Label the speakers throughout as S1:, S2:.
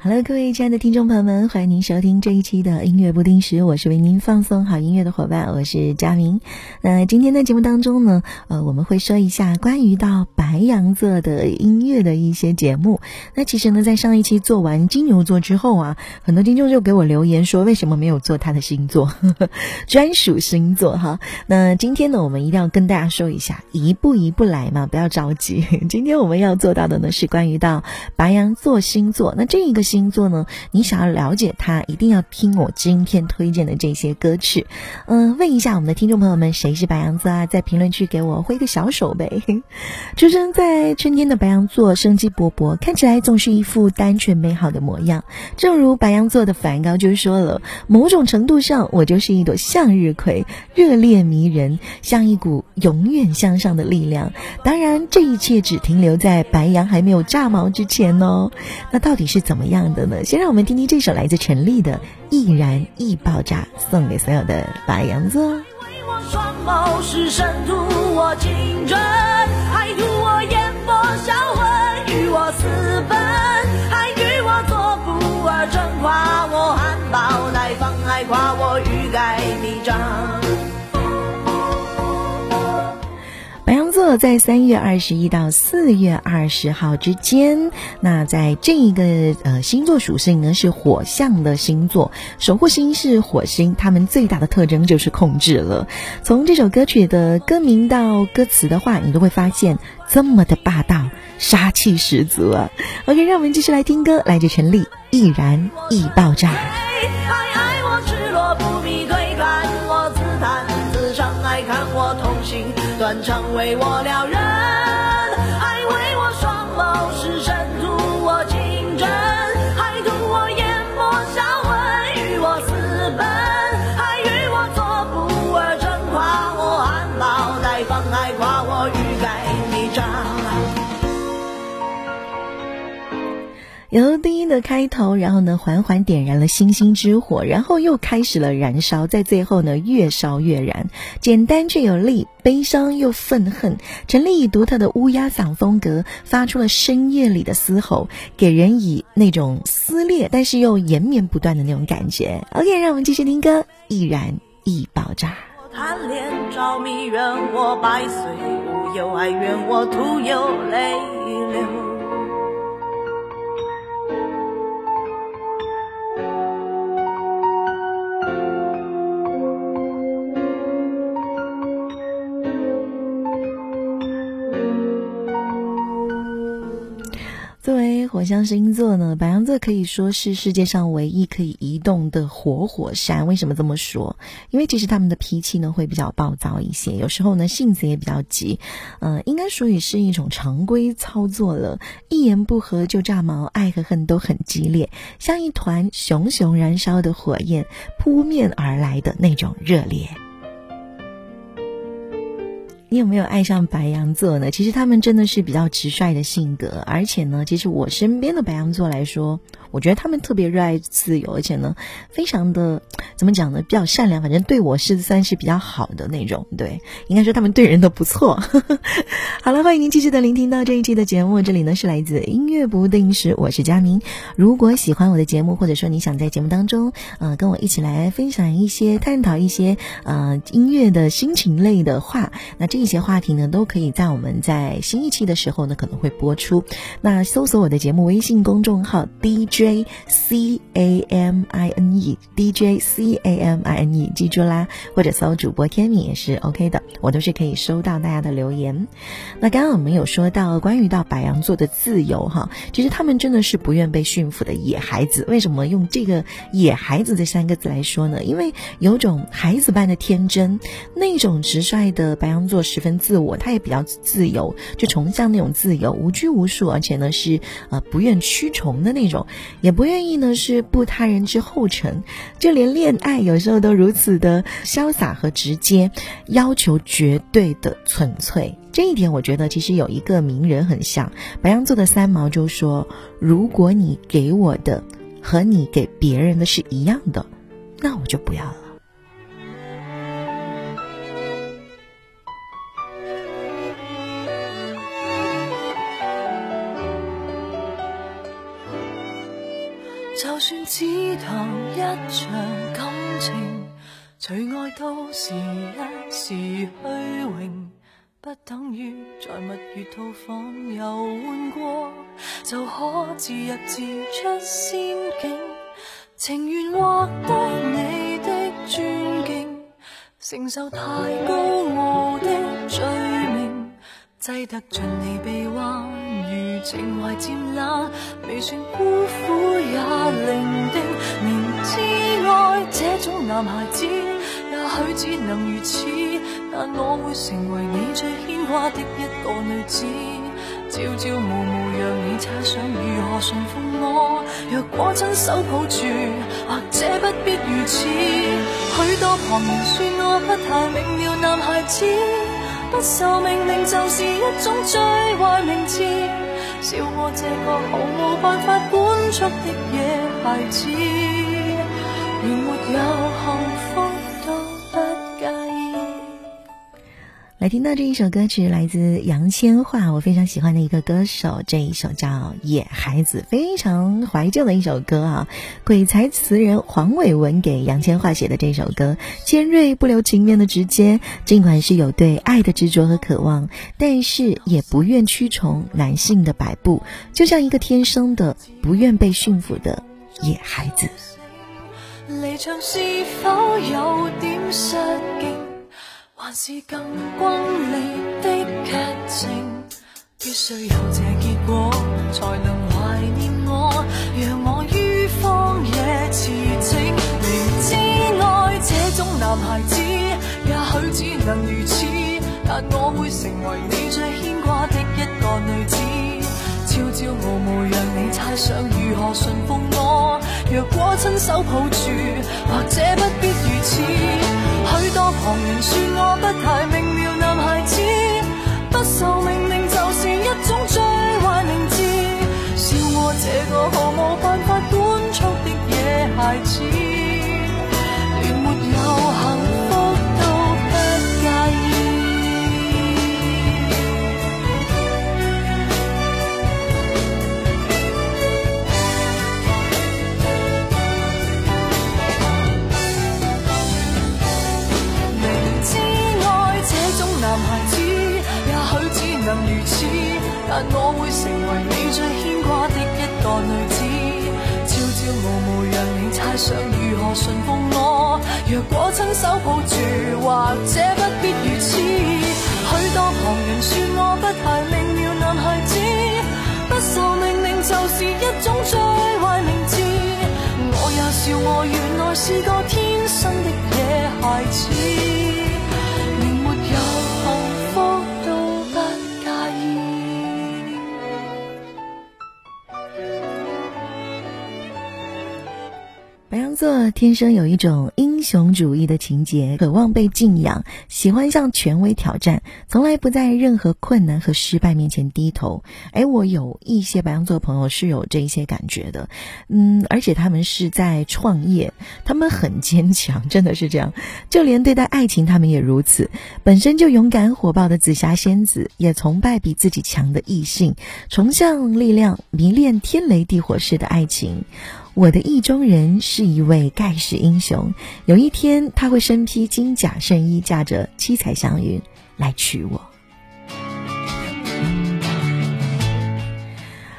S1: Hello，各位亲爱的听众朋友们，欢迎您收听这一期的音乐不定时，我是为您放送好音乐的伙伴，我是佳明。那今天的节目当中呢，呃，我们会说一下关于到白羊座的音乐的一些节目。那其实呢，在上一期做完金牛座之后啊，很多听众就给我留言说，为什么没有做他的星座 专属星座？哈，那今天呢，我们一定要跟大家说一下，一步一步来嘛，不要着急。今天我们要做到的呢，是关于到白羊座星座。那这一个。星座呢？你想要了解他，一定要听我今天推荐的这些歌曲。嗯，问一下我们的听众朋友们，谁是白羊座啊？在评论区给我挥个小手呗！出生在春天的白羊座，生机勃勃，看起来总是一副单纯美好的模样。正如白羊座的梵高就说了：“某种程度上，我就是一朵向日葵，热烈迷人，像一股永远向上的力量。”当然，这一切只停留在白羊还没有炸毛之前哦。那到底是怎么样？等等，先让我们听听这首来自陈丽的《易燃易爆炸》，送给所有的白羊座。在三月二十一到四月二十号之间，那在这一个呃星座属性呢是火象的星座，守护星是火星，他们最大的特征就是控制了。从这首歌曲的歌名到歌词的话，你都会发现这么的霸道，杀气十足啊。OK，让我们继续来听歌，来自陈粒，《易燃易爆炸》。
S2: 转成为我撩人，爱为我双眸失神，图我情真，还图我眼波销魂，与我私奔，还与我做不二臣，夸我含苞待放，还夸我欲盖。
S1: 由低音的开头，然后呢，缓缓点燃了星星之火，然后又开始了燃烧，在最后呢，越烧越燃。简单却有力，悲伤又愤恨。陈丽以独特的乌鸦嗓风格发出了深夜里的嘶吼，给人以那种撕裂，但是又延绵不断的那种感觉。OK，让我们继续听歌，《易燃易爆炸》。像星座呢，白羊座可以说是世界上唯一可以移动的活火山。为什么这么说？因为其实他们的脾气呢会比较暴躁一些，有时候呢性子也比较急。嗯，应该属于是一种常规操作了，一言不合就炸毛，爱和恨都很激烈，像一团熊熊燃烧的火焰扑面而来的那种热烈。你有没有爱上白羊座呢？其实他们真的是比较直率的性格，而且呢，其实我身边的白羊座来说，我觉得他们特别热爱自由，而且呢，非常的怎么讲呢？比较善良，反正对我是算是比较好的那种。对，应该说他们对人都不错。好了，欢迎您继续的聆听到这一期的节目，这里呢是来自音乐不定时，我是佳明。如果喜欢我的节目，或者说你想在节目当中，嗯，跟我一起来分享一些、探讨一些，呃，音乐的心情类的话，那这。一些话题呢，都可以在我们在新一期的时候呢，可能会播出。那搜索我的节目微信公众号 d j c a m i n e d j c a m i n e，记住啦，或者搜主播天米也是 O K 的，我都是可以收到大家的留言。那刚刚我们有说到关于到白羊座的自由哈，其实他们真的是不愿被驯服的野孩子。为什么用这个“野孩子”这三个字来说呢？因为有种孩子般的天真，那种直率的白羊座。十分自我，他也比较自由，就崇尚那种自由，无拘无束，而且呢是呃不愿屈从的那种，也不愿意呢是步他人之后尘，就连恋爱有时候都如此的潇洒和直接，要求绝对的纯粹。这一点我觉得其实有一个名人很像白羊座的三毛就说：“如果你给我的和你给别人的是一样的，那我就不要了。”
S2: 就算只谈一场感情，最爱都是一时虚荣，不等于在蜜月套房游玩过，就可自入自出仙境。情愿获得你的尊敬，承受太高傲的罪名，挤得进你臂弯。情怀渐冷，未算孤苦也伶仃。明知爱这种男孩子，也许只能如此。但我会成为你最牵挂的一个女子。朝朝暮暮让你猜想如何驯服我。若果亲手抱住，或者不必如此。许多旁人说我不太明了，男孩子不受命令就是一种最坏名字。笑我这个毫无办法管束的野孩子，如没有幸福。
S1: 来听到这一首歌曲，来自杨千嬅，我非常喜欢的一个歌手。这一首叫《野孩子》，非常怀旧的一首歌啊。鬼才词人黄伟文给杨千嬅写的这首歌，尖锐不留情面的直接。尽管是有对爱的执着和渴望，但是也不愿屈从男性的摆布，就像一个天生的不愿被驯服的野孩子。
S2: 离场是否有点失敬？还是更轰烈的剧情，必须有这结果才能怀念我，让我于荒野驰骋。明知爱这种男孩子，也许只能如此，但我会成为你最牵挂的一个女子。朝朝暮暮让你猜想如何驯服我，若果亲手抱住，或者不必如此。子，也许只能如此，但我会成为你最牵挂的一个女子。朝朝暮暮让你猜想如何顺服我，若果亲手抱住，或者不必如此。许多旁人说我不太明了男孩子，不受命令就是一种最坏名字。我也笑我原来是个天生的野孩子。
S1: 白羊座天生有一种英雄主义的情节，渴望被敬仰，喜欢向权威挑战，从来不在任何困难和失败面前低头。哎，我有一些白羊座朋友是有这些感觉的，嗯，而且他们是在创业，他们很坚强，真的是这样。就连对待爱情，他们也如此。本身就勇敢火爆的紫霞仙子，也崇拜比自己强的异性，崇尚力量，迷恋天雷地火式的爱情。我的意中人是一位盖世英雄，有一天他会身披金甲圣衣，驾着七彩祥云来娶我。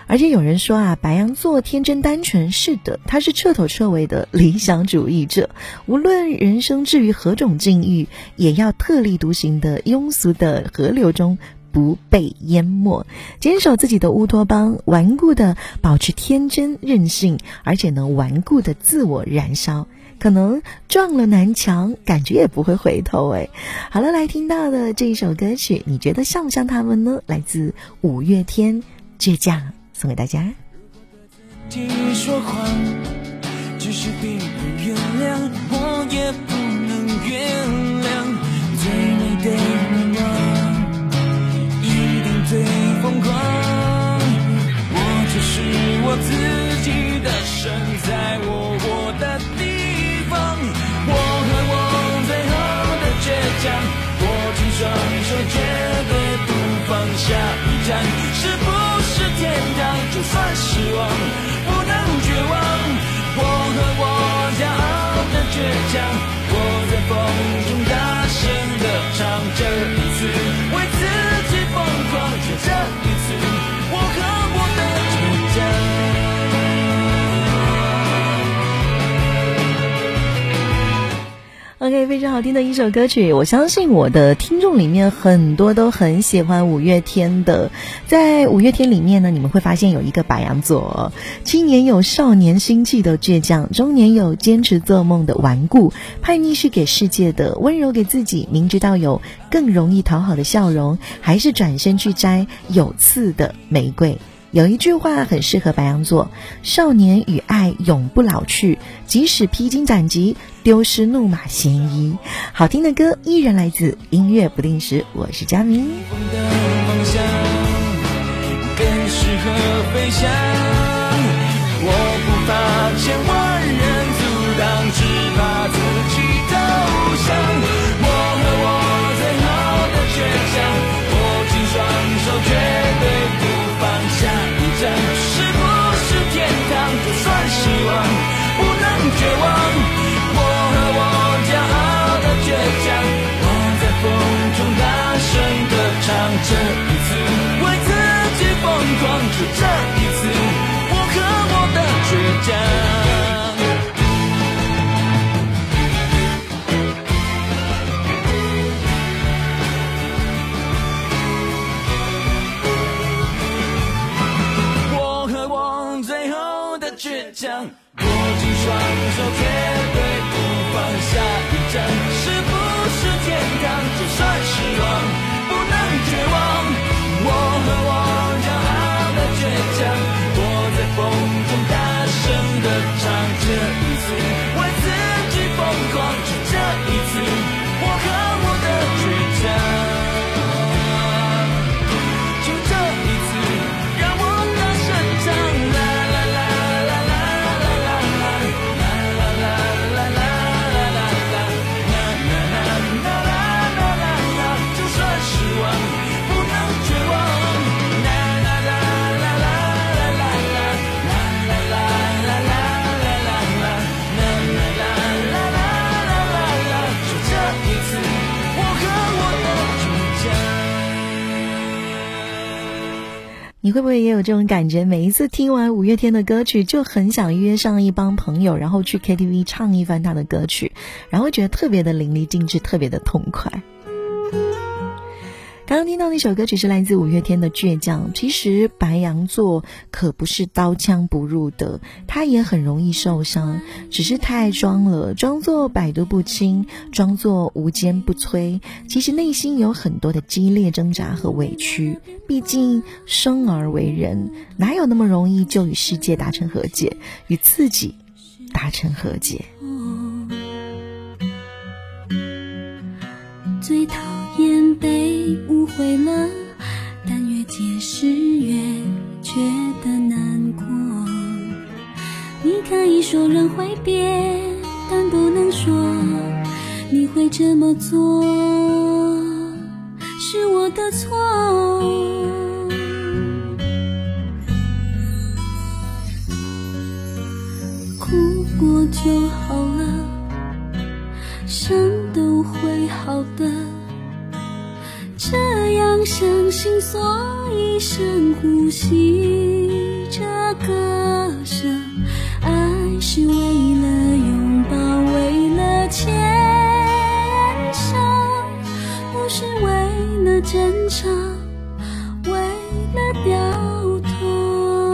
S1: 而且有人说啊，白羊座天真单纯，是的，他是彻头彻尾的理想主义者，无论人生置于何种境遇，也要特立独行的庸俗的河流中。不被淹没，坚守自己的乌托邦，顽固的保持天真任性，而且能顽固的自我燃烧，可能撞了南墙，感觉也不会回头哎。好了，来听到的这一首歌曲，你觉得像不像他们呢？来自五月天，《倔强》送给大家。
S3: 说谎，人原原谅，谅我也不能最美的我自己的身在我活的地方，我和我最后的倔强，握紧双手，绝对不放下，一站。是不是天堂？就算失望，不能绝望，我和我骄傲的倔强，我在风中大声的唱这一次。
S1: OK，非常好听的一首歌曲，我相信我的听众里面很多都很喜欢五月天的。在五月天里面呢，你们会发现有一个白羊座，青年有少年心气的倔强，中年有坚持做梦的顽固，叛逆是给世界的温柔，给自己明知道有更容易讨好的笑容，还是转身去摘有刺的玫瑰。有一句话很适合白羊座：少年与爱永不老去，即使披荆斩棘，丢失怒马鲜衣。好听的歌依然来自音乐不定时，我是佳明。
S3: 怕千万人阻挡，只自己不能绝望，我和我骄傲的倔强，我在风中大声歌唱，这一次为自己疯狂就这。legit
S1: 你会不会也有这种感觉？每一次听完五月天的歌曲，就很想约上一帮朋友，然后去 KTV 唱一番他的歌曲，然后觉得特别的淋漓尽致，特别的痛快。刚刚听到那首歌曲是来自五月天的《倔强》，其实白羊座可不是刀枪不入的，他也很容易受伤，只是太装了，装作百毒不侵，装作无坚不摧，其实内心有很多的激烈挣扎和委屈。毕竟生而为人，哪有那么容易就与世界达成和解，与自己达成和解。
S4: 被误会了，但越解释越觉得难过。你可以说人会变，但不能说你会这么做，是我的错。呼吸着，歌声，爱是为了拥抱，为了牵手，不是为了争吵，为了掉头。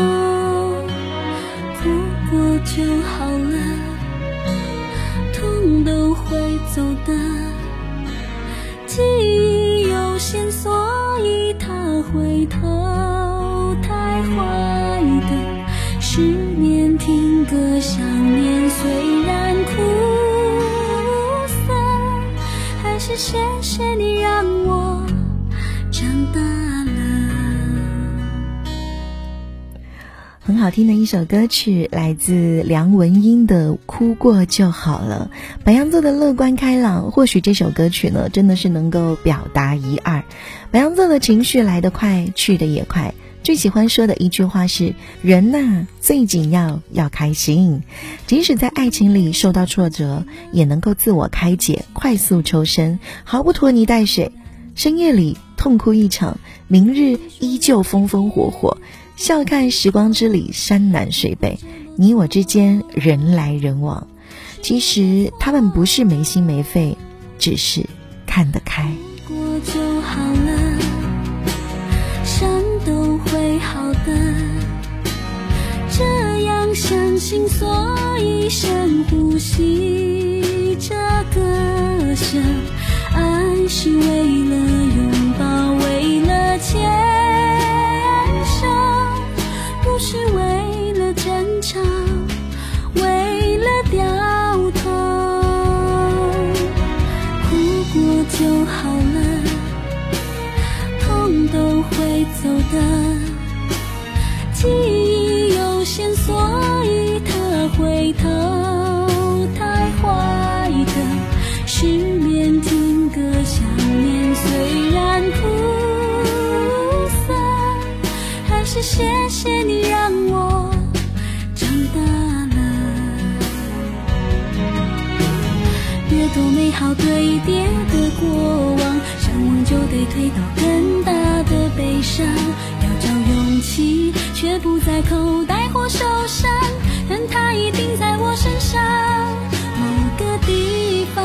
S4: 哭过就好了，痛都会走的。记忆有限，所以他回头。的想念虽然苦涩，还是谢谢你让我长大了。
S1: 很好听的一首歌曲，来自梁文音的《哭过就好了》。白羊座的乐观开朗，或许这首歌曲呢，真的是能够表达一二。白羊座的情绪来得快，去的也快。最喜欢说的一句话是：“人呐，最紧要要开心，即使在爱情里受到挫折，也能够自我开解，快速抽身，毫不拖泥带水。深夜里痛哭一场，明日依旧风风火火，笑看时光之里山南水北，你我之间人来人往。其实他们不是没心没肺，只是看得开。”
S4: 相信，所以深呼吸。这个想，爱是为了拥抱，为了牵手，不是为了争吵，为了掉头。哭过就好了，痛都会走的。记。所以，他回头太坏的，失眠、听歌、想念，虽然苦涩，还是谢谢你让我长大了。越多美好堆叠的过往，想忘就得推倒更大的悲伤，要找勇气，却不在口袋。受伤，但它一定在我身上某个地方。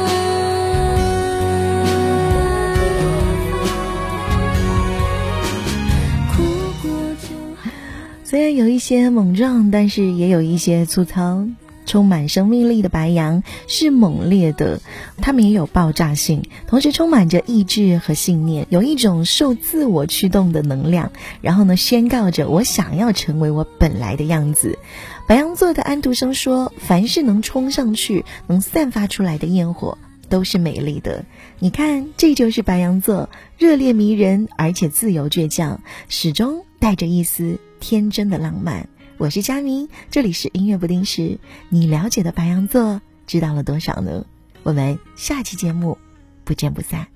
S1: 虽然有一些猛撞，但是也有一些粗糙。充满生命力的白羊是猛烈的，他们也有爆炸性，同时充满着意志和信念，有一种受自我驱动的能量。然后呢，宣告着我想要成为我本来的样子。白羊座的安徒生说：“凡是能冲上去、能散发出来的焰火，都是美丽的。”你看，这就是白羊座，热烈迷人，而且自由倔强，始终带着一丝天真的浪漫。我是佳明，这里是音乐不定时。你了解的白羊座，知道了多少呢？我们下期节目不见不散，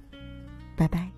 S1: 拜拜。